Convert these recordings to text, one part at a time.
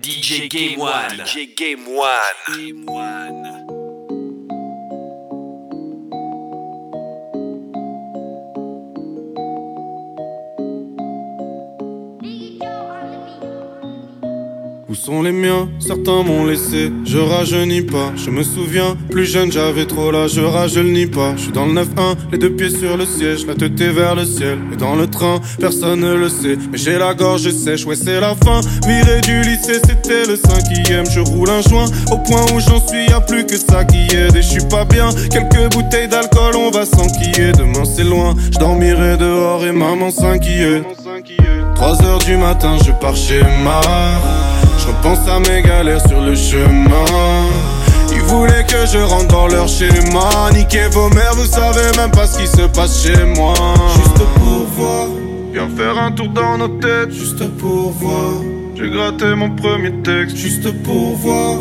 DJ Game One. DJ Game One. Game One. Sont les miens Certains m'ont laissé, je rajeunis pas. Je me souviens, plus jeune j'avais trop là, je rajeunis pas. Je suis dans le 9-1, les deux pieds sur le siège, la tête est vers le ciel. Et dans le train, personne ne le sait, mais j'ai la gorge sèche, ouais c'est la fin. Viré du lycée, c'était le cinquième. Je roule un joint, au point où j'en suis, y a plus que ça qui aide. Et je suis pas bien, quelques bouteilles d'alcool, on va s'enquiller. Demain c'est loin, je dormirai dehors et maman s'inquiète. 3 heures du matin, je pars chez ma. Je repense à mes galères sur le chemin. Ils voulaient que je rentre dans leur schéma. Niquez vos mères, vous savez même pas ce qui se passe chez moi. Juste pour voir. Viens faire un tour dans nos têtes. Juste pour voir. J'ai gratté mon premier texte. Juste pour voir.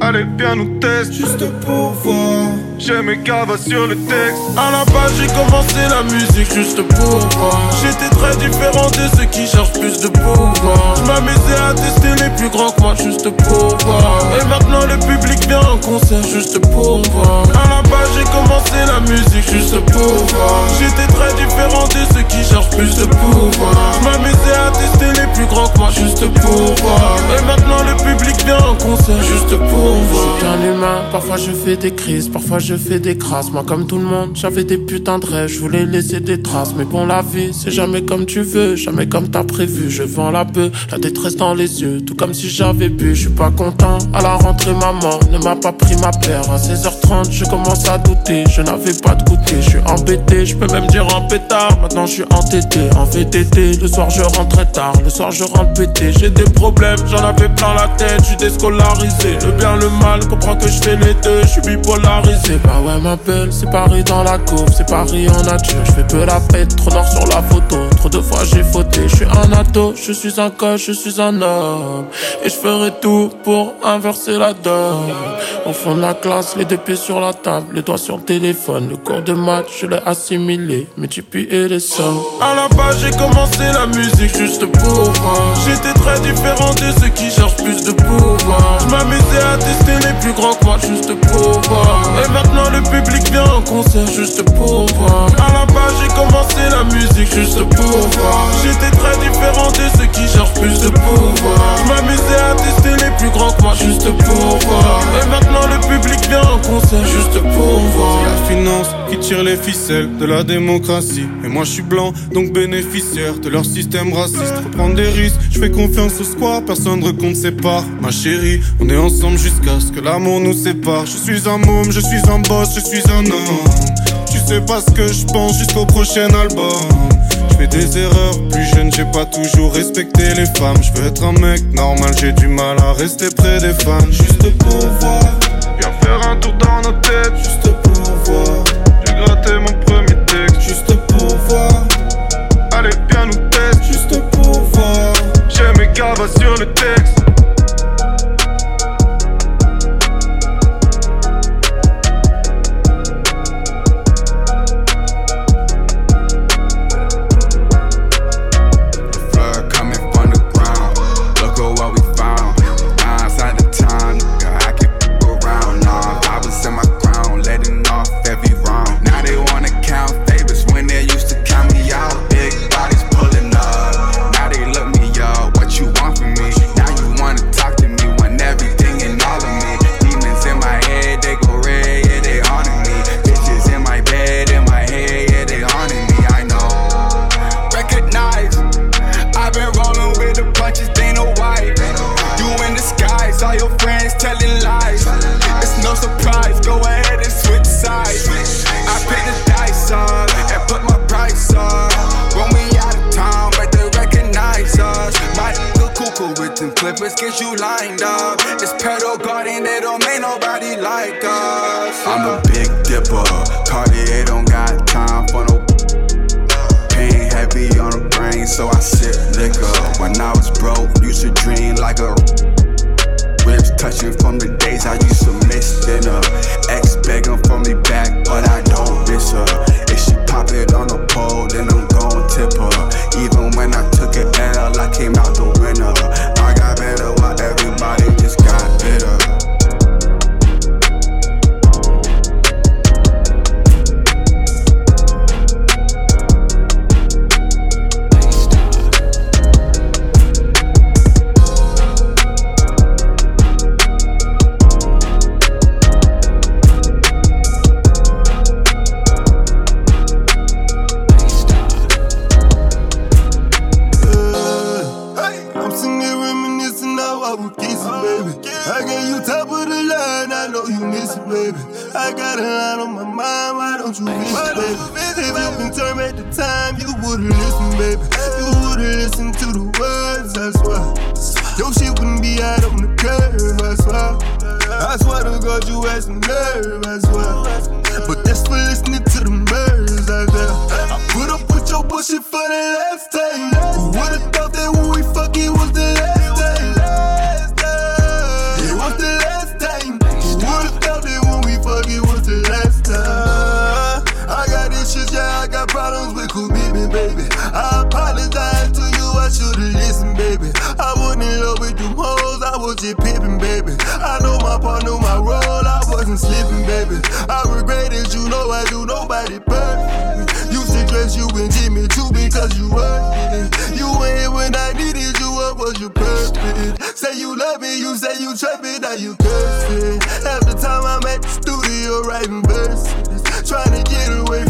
Allez, viens nous tester. Juste pour voir. J'ai mes cavas sur le texte. À la base, j'ai commencé la musique juste pour voir. J'étais très différent de ceux qui cherchent plus de pouvoir. Je m'amusais à tester les plus grands que moi juste pour voir. Et maintenant, le public vient en concert juste pour voir. À la base, j'ai commencé la musique juste pour voir. J'étais très différent de ceux qui cherchent plus de pouvoir. Je m'amusais à tester les plus grands que moi juste pour voir. Et maintenant, le public vient en concert juste pour voir. Je suis qu'un humain, parfois je fais des crises, parfois je fais des crasses. Moi, comme tout le monde, j'avais des putains de rêves, je voulais laisser des traces. Mais bon, la vie, c'est jamais comme tu veux, jamais comme t'as prévu. Je vends la peu, la détresse dans les yeux, tout comme si j'avais bu. Je suis pas content. À la rentrée, maman ne m'a pas pris ma paire. À 16h30, je commence à douter, je n'avais pas de goûter. Je suis embêté, je peux même dire un pétard. Maintenant, je suis entêté, en VTT. Le soir, je rentre tard, le soir, je rentre pété. J'ai des problèmes, j'en avais plein la tête, je suis déscolarisé. Le bien, le mal, comprends que je fais les deux, je suis bipolarisé. Bah ouais, ma belle, c'est Paris dans la courbe, c'est Paris en nature. Je fais peu la fête, trop noir sur la photo. Trop de fois j'ai fauté, je suis un ado, je suis un coach, je suis un homme. Et je ferai tout pour inverser la donne. Au fond de la classe, les deux pieds sur la table, les doigts sur le téléphone. Le cours de maths, je l'ai assimilé, et les sommes. À la base, j'ai commencé la musique juste pour voir. J'étais très différent de ceux qui cherchent plus de pouvoir. Je m'amusais à tester les plus grands que moi juste pour voir. Maintenant, le public vient en concert juste pour voir. À la base, j'ai commencé la musique juste pour voir. J'étais très différent de ceux qui cherchent plus de pouvoir. Je m'amusais à tester les plus grands que moi juste pour voir. Et maintenant, le public vient en concert juste pour voir. La finance qui tire les ficelles de la démocratie. Et moi je suis blanc, donc bénéficiaire de leur système raciste. Faut prendre des risques, je fais confiance au square, personne ne recompte ses parts. Ma chérie, on est ensemble jusqu'à ce que l'amour nous sépare. Je suis un môme, je suis un boss, je suis un homme. Tu sais pas ce que je pense jusqu'au prochain album. Je fais des erreurs, plus jeune j'ai pas toujours respecté les femmes. Je veux être un mec normal, j'ai du mal à rester près des fans. Juste pour voir, viens faire un them get you lined up. This pedal guarding, they don't make nobody like us. I'm a uh. big dipper, Cartier don't got time for no Pain heavy on the brain, so I sip liquor. When I was broke, used to dream like a ribs touching from the days I used to miss dinner. Ex begging for me back, but I don't miss her. If she pop it on the pole, then I'm gon' tip her. Even when I took an L, I came out the winner matter what Nigga, you top of the line, I know you miss it, baby. I got a lot on my mind, why don't you miss it, baby? If you been turned back the time, you would've listened, baby. You would've listened to the words, I swear. Your shit wouldn't be out on the curb, I swear. I swear to God, you had some nerve as well. But that's for listening to the murders out there. I put up with your bullshit for the last time. I knew my role, I wasn't slipping, baby. I regret it, you know I do nobody perfect. Used to dress you and Jimmy too because you worth. You were here when I needed you, what was your purpose? Say you love me, you say you trust me, now you curse me. Half the time I'm at the studio writing verses, trying to get away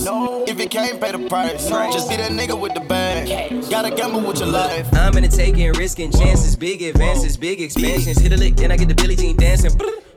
No. If you can't pay the price, just be that nigga with the bag. Gotta gamble with your life. I'm in the taking, risking chances, big advances, big expansions. Hit a lick, then I get the Billie Jean dancing.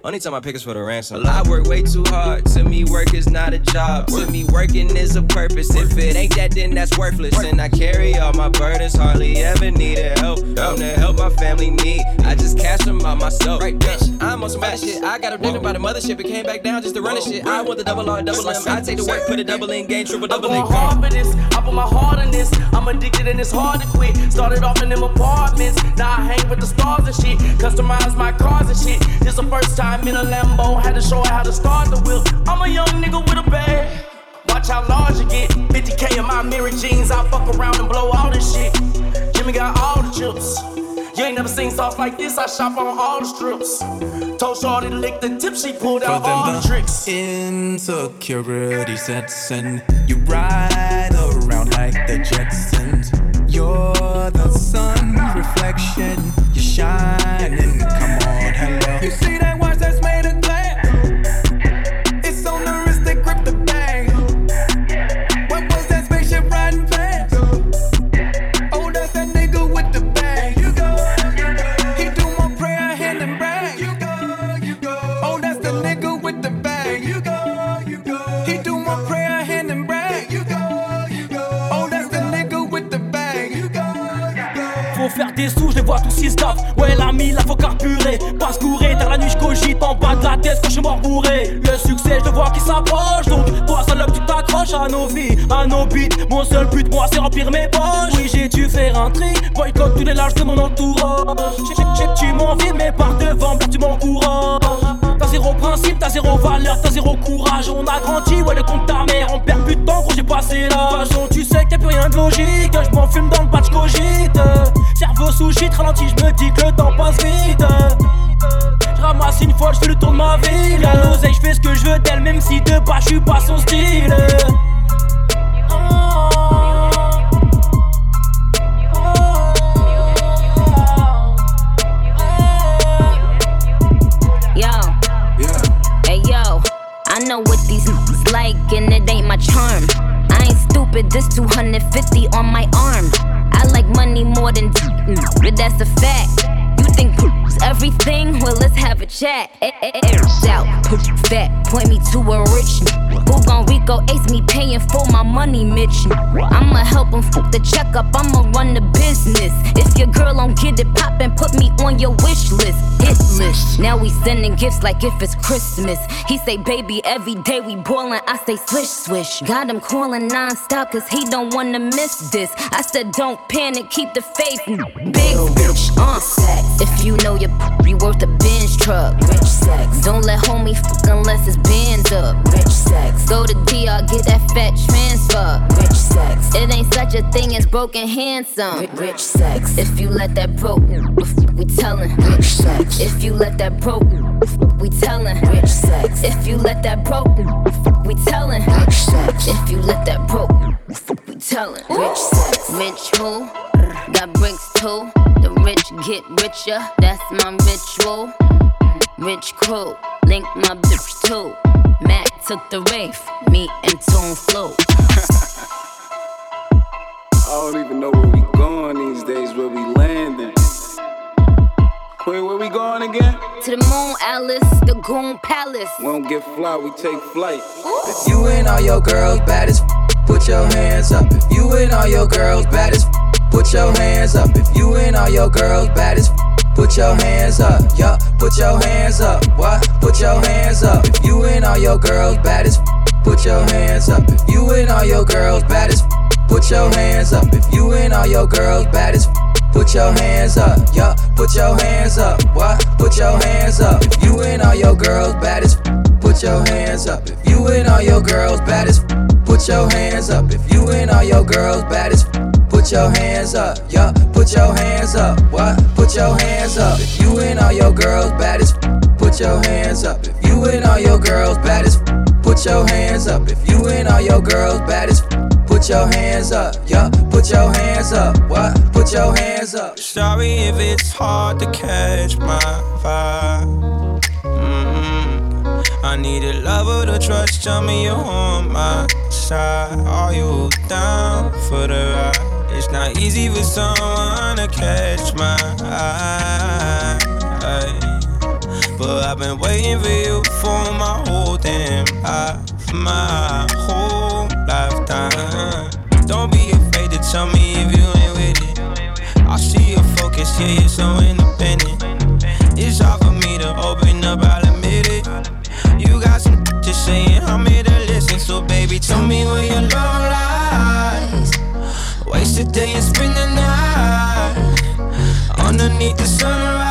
Only time I pick is for the ransom. I work way too hard. To me, work is not a job. To me, working is a purpose. If it ain't that, then that's worthless. And I carry all my burdens, hardly ever needed help. I'm the help my family need. I just cash them out myself. Right, bitch. I'm on some bad shit. I got a dinner by the mothership. It came back down just to run the shit. I want the double R, double M. I take the work, put a double in game, triple double in. I'm hard for this. I put my heart in this. I'm addicted and it's hard to quit. Started off in them apartments. Now I hang with the stars and shit. Customize my cars and shit. This the first time in a Lambo. Had to show her how to start the wheel. I'm a young nigga with a bag. Watch how large you get. 50k in my mirror jeans. I fuck around and blow all this shit. Jimmy got all the chips. You ain't never seen sauce like this. I shop on all the strips. Told Shorty to lick the tip. She pulled out all the tricks. Insecurity sets in. You ride around like the Jetsons. You're the sun reflection. You're shining. Come on, hello. You see that des sous, je les vois tous six staff. Ouais, l'ami, là faut carburer. Pas se courir, dans la nuit, je cogite en bas de la tête quand je suis mort bourré. Le succès, je le vois qui s'approche. Donc, toi, salope, tu t'accroches à nos vies, à nos beats. Mon seul but, moi, c'est remplir mes poches. Oui, j'ai dû faire un tri. Boycott tous les lâches de mon entourage. J'ai- Tu m'envies, mais par devant, bah, tu m'encourages. Zéro principe, t'as zéro valeur, t'as zéro courage. On a grandi, ouais, le compte ta mère. On perd plus de temps quand j'ai passé là. Façon, tu sais qu'il a plus rien de logique. Je m'en fume dans le patch cogite. Cerveau sous shit, ralenti, je me dis que le temps passe vite. Je ramasse une fois, je fais le tour de ma ville. L'oseille, je fais ce que je veux d'elle, même si de bas, je suis pas son style. Know what these niggas like and it ain't my charm. I ain't stupid, this 250 on my arm. I like money more than but that's a fact. You think everything? Well, let's have a chat. Eh, eh, eh, Shout, fat, point me to a rich Who gon' Rico ace me paying for my money, Mitch? I'ma help him fuck the checkup, I'ma run the business. If your girl don't get it poppin', put me on your wish list, hit list. Now we sending gifts like if it's Christmas. He say, baby, every day we ballin', I say, swish, swish. Got him calling non-stop cause he don't wanna miss this. I said, don't panic, keep the faith. Big bitch, uh. If you know your p- worth a Benz truck. Rich sex. Don't let homie fuck unless it's bands up. Rich sex. Go to DR, get that fat transfer. Rich sex. It ain't such a thing as broken handsome. Rich sex. If you let that broke, we tellin'. Rich sex. If you let that broke, we tellin'. Rich sex. If you let that broke, we tellin'. Rich sex. If you let that broke, we tellin'. Rich sex. Rich who? Got bricks too. The rich get richer. That's my ritual. Rich crew, link my bitch too. Matt took the rave, me and Tone flew. I don't even know where we going these days, where we landing. Queen, where we going again? To the moon, Alice, the Goon Palace. We don't get fly, we take flight. If you and all your girls bad as f- put your hands up. If you and all your girls bad as f- put your hands up. If you and all your girls bad as f- put your hands up. Yup, put your hands up. What? Put your hands up. If you and all your girls bad as put your hands up. If you and all your girls bad as put your hands up. If you and all your girls bad as Put your hands up, yup, put your hands up, what? Put your hands up. If you and all your girls bad as put your hands up. If you and all your girls bad as put your hands up. If you and all your girls bad as put your hands up, yup, put your hands up, what? Put your hands up. If you and all your girls bad as f- put your hands up. If you and all your girls bad as f- put your hands up. If you and all your girls bad as f- Put your hands up, yup, put your hands up, what? Put your hands up. Sorry if it's hard to catch my vibe. Mm, I need a lover to trust. Tell me you're on my side. Are you down for the ride? It's not easy for someone to catch my eye. But I've been waiting for you for my whole damn life, my whole lifetime. Don't be afraid to tell me if you ain't with it. I see your focus, yeah, you're so independent. It's hard for me to open up, I'll admit it. You got some just say, and I'm here to listen. So, baby, tell me where your love. Waste a day and spend the night underneath the sunrise.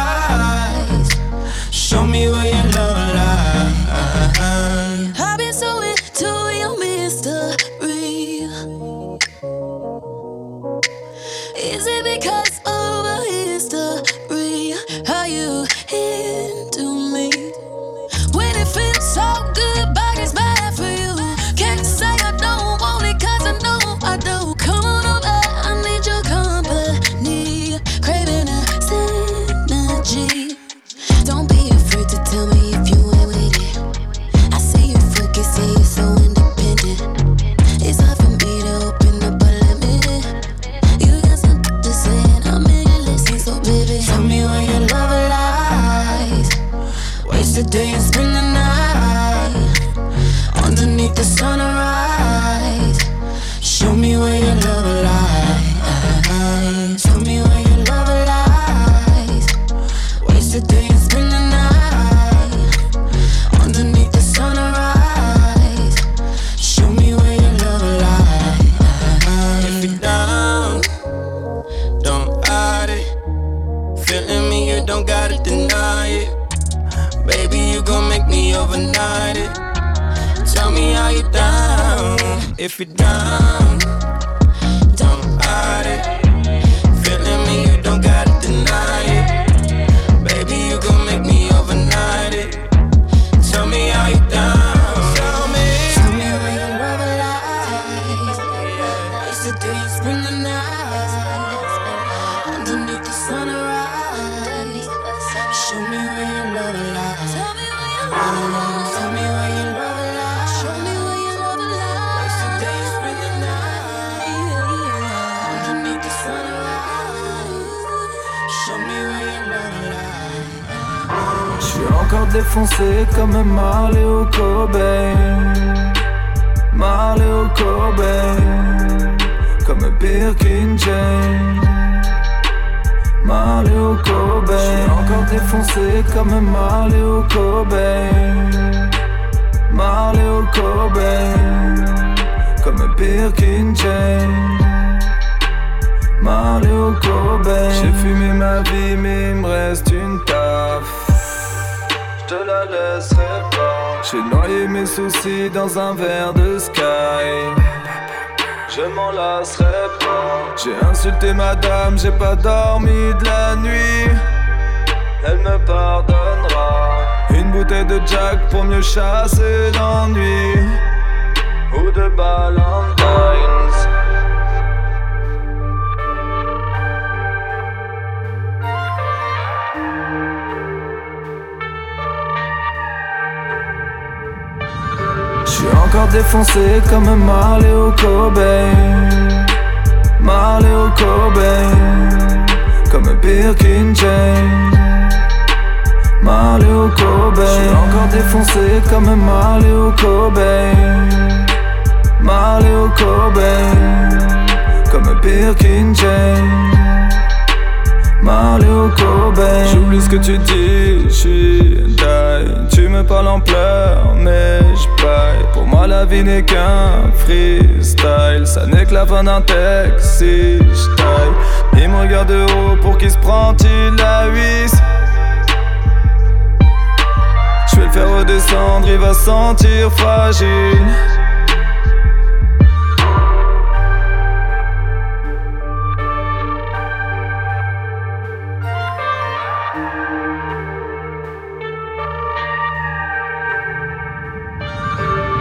Comme Marley au Cobain Marley Cobain Comme Birkin Jane Marley au Cobain J'ai fumé ma vie mais il me reste une taf je te la laisserai pas. J'ai noyé mes soucis dans un verre de sky. Je m'en lasserai pas. J'ai insulté madame, j'ai pas dormi de la nuit. Elle me pardonnera. Une bouteille de Jack pour mieux chasser l'ennui. Ou de Ballantines. Je suis encore défoncé comme Marley au Cobain Marley au Cobain Comme Birkin Jane Au Cobain encore défoncé comme Marley au Cobain au Cobain Comme Birkin Jane au Cobain J'oublie ce que tu dis, je suis die. Tu me parles en pleurs, mais paye. Pour moi la vie n'est qu'un freestyle. Ça n'est que la fin d'un texte si je taille. Il me regarde de haut pour qu'il se prend-il la huisse faire redescendre, il va se sentir fragile.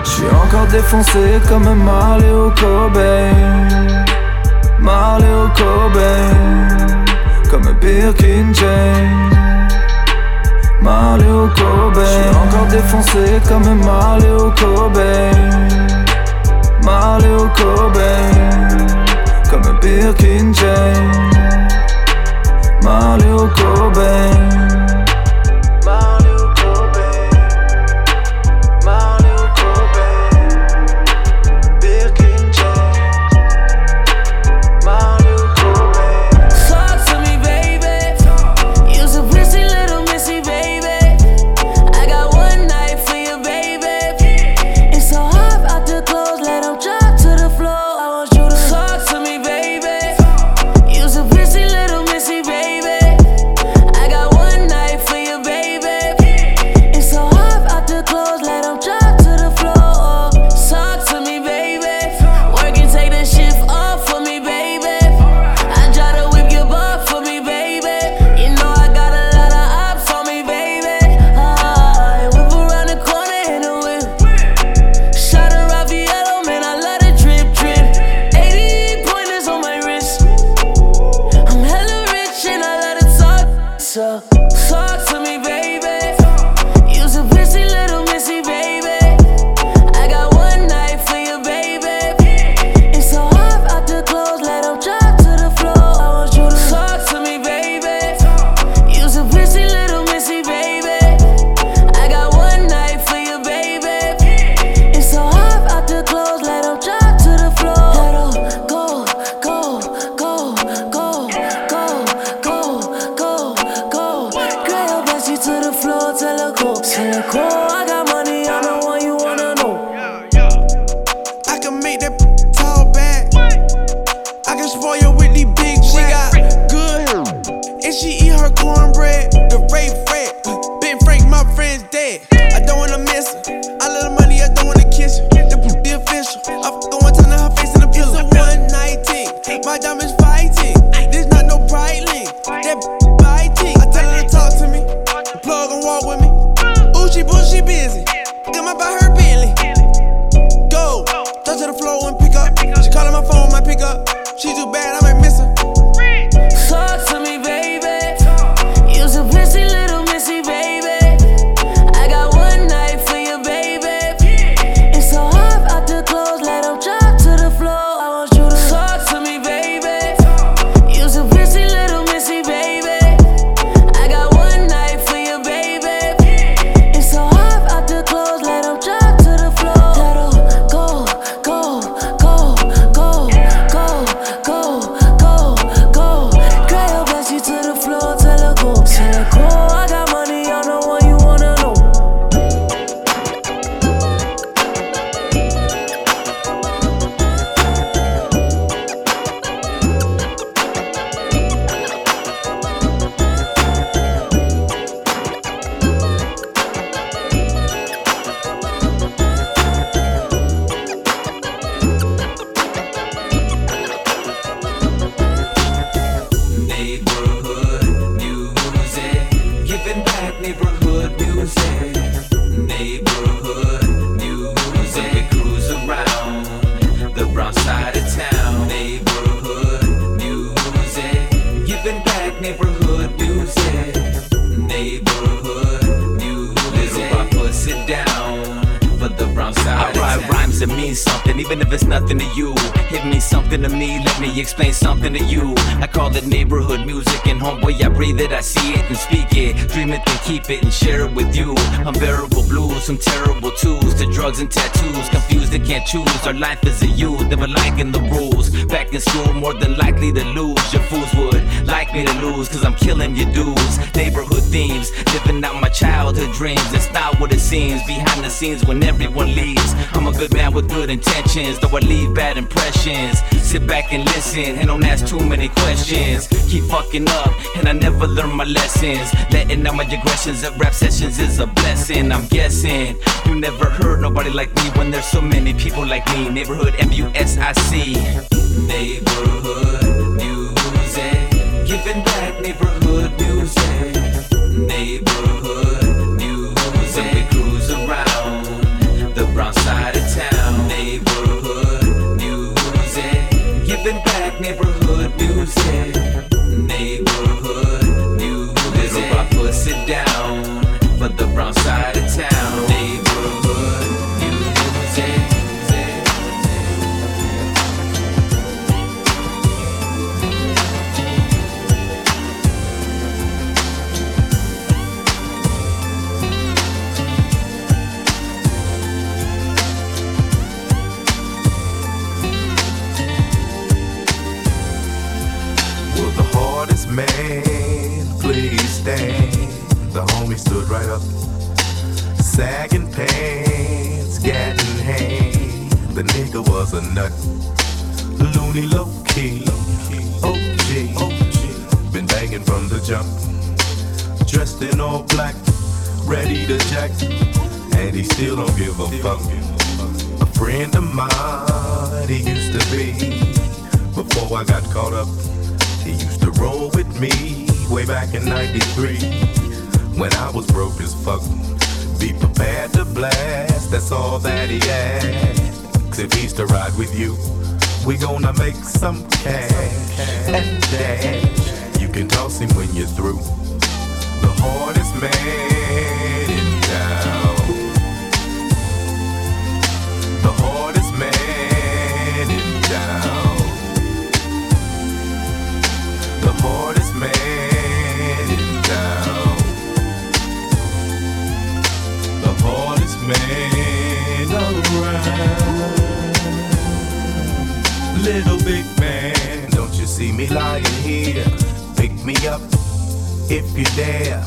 Je suis encore défoncé comme Marley au Cobain. Marley au Cobain Comme Birkin Jane Maléo Kobe. J'suis encore défoncé comme Maléo Kobe. Maléo Kobe. Comme Birkin Jane Maléo Kobe. to you. Hit me something to me, let me explain something to you. I call it neighborhood music, and homeboy, I breathe it, I see it and speak it. Dream it and keep it and share it with you. Unbearable blues, some terrible twos to drugs and tattoos. Confused and can't choose. Our life is a you, never liking the rules. Back in school, more than likely to lose. Your fools would Comme what it seems behind the scenes when everyone leaves. I'm a good man with good intentions, though I leave bad impressions. Sit back and listen and don't ask too many questions. Keep fucking up and I never learn my lessons. Letting out my aggressions at rap sessions is a blessing. I'm guessing you never heard nobody like me when there's so many people like me. Neighborhood M U S I C. Neighborhood giving back neighborhood music. Neighborhood. Music. We cruise around the brown side of town. Neighborhood asks. If he's to ride with you, we gonna make some cash and dash. You can toss him when you're through. The hardest man Little big man, don't you see me lying here? Pick me up if you dare.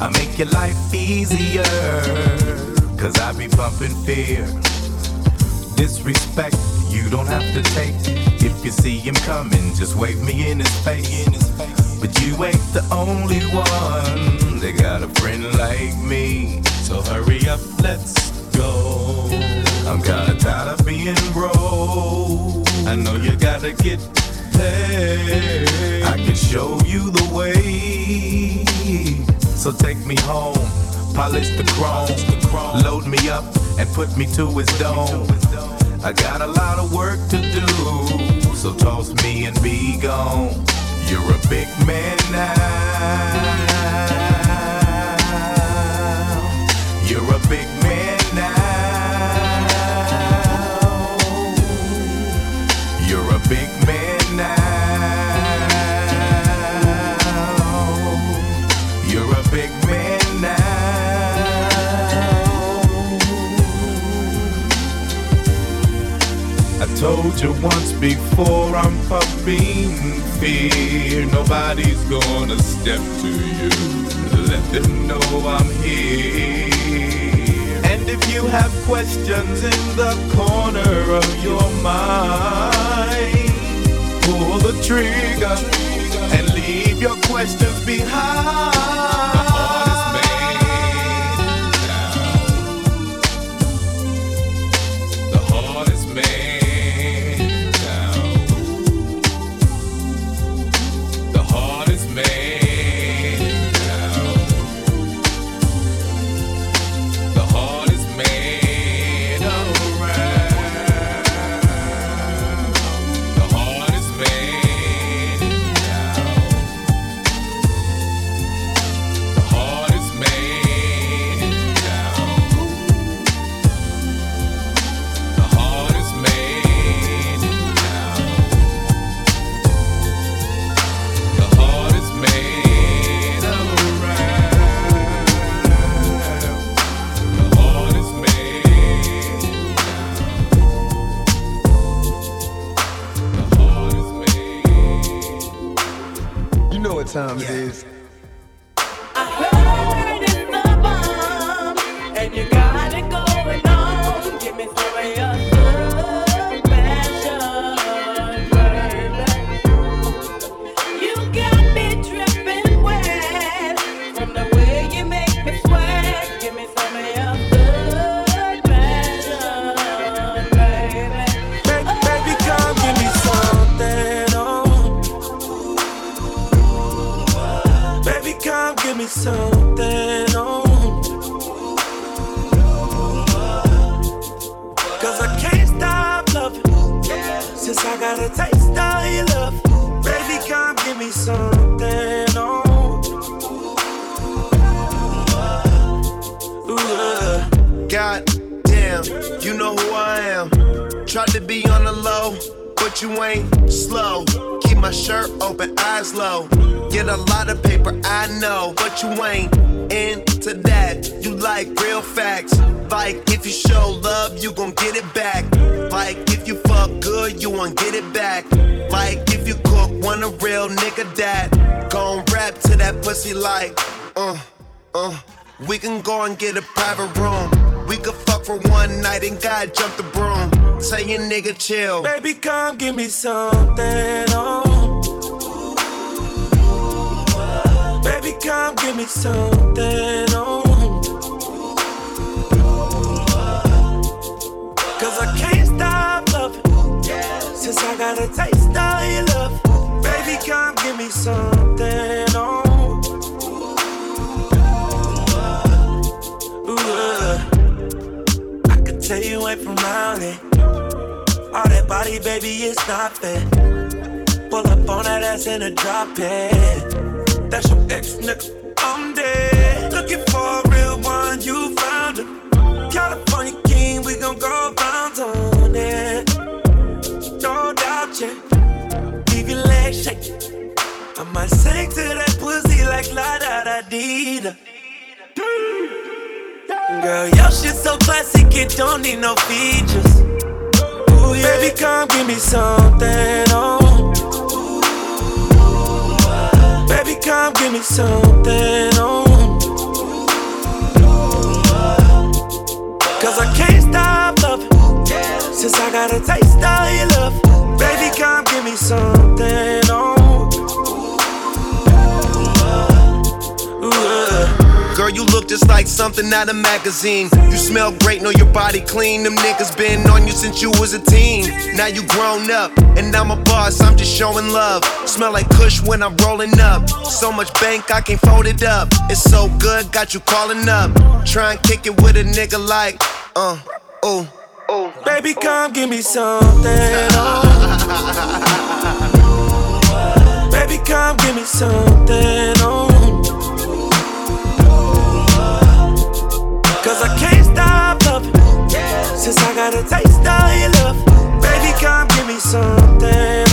I make your life easier. Cause I be pumping fear. Disrespect, you don't have to take. If you see him coming, just wave me in his face. But you ain't the only one. They got a friend like me. So hurry up, let's go. I'm kinda tired of being broke. I know you gotta get paid. I can show you the way. So take me home, polish the chrome, load me up and put me to his dome. I got a lot of work to do, so toss me and be gone. You're a big man now. Told you once before I'm pumping fear. Nobody's gonna step to you. Let them know I'm here. And if you have questions in the corner of your mind, pull the trigger and leave your questions behind. Uh. We can go and get a private room. We could fuck for one night and God jump the broom. Tell your nigga chill. Baby, come give me something. Oh. Baby, come give me something. Oh. Cause I can't stop loving. Since I got a taste of your love. Baby, come give me something. It. All that body, baby, it's not fair. Pull up on that ass in a drop it. That's your ex nigga. I'm dead. Looking for a real one, you found him. California king, we gon' go bounce on it. No doubt, yeah. Leave your legs shake. I might sing to that pussy like la da da dee da. Girl, your shit so classic, it don't need no features. Ooh, yeah. Baby, come give me something, oh. Baby, come give me something, oh. Cause I can't stop loving. Since I got a taste of your love. Baby, come give me something, you look just like something out of magazine. You smell great, know your body clean. Them niggas been on you since you was a teen. Now you grown up, and I'm a boss, I'm just showing love. Smell like Kush when I'm rolling up. So much bank, I can't fold it up. It's so good, got you calling up. Try and kick it with a nigga like, uh, oh, oh. Baby, come give me something. Oh. Baby, come give me something. Oh. Since I got a taste of your love. Baby, come give me something.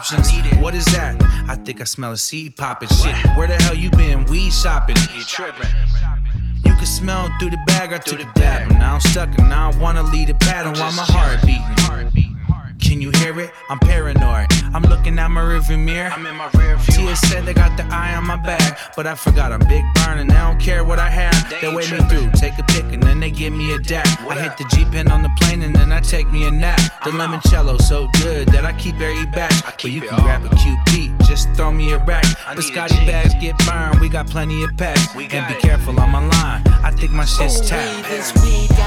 Options. What is that? I think I smell a seed popping. Shit, where the hell you been? Weed shopping. You tripping. You can smell through the bag, I took a dab. Now I'm stuck and now I wanna lead a pattern while my heart beating. Can you hear it? I'm paranoid. I'm looking at my rearview mirror. I'm in my rear view. Tia said they got the eye on my back, but I forgot I'm big burning. They don't care what I have. They wait me through, take a pick, and then they give me a dap. I hit the G Pen on the plane, and then I take me a nap. The limoncello so good that I keep every batch. But you can grab a QP, just throw me a rack. The Scotty bags get burned, we got plenty of packs. And be careful, I'm online. I think my shit's tapped.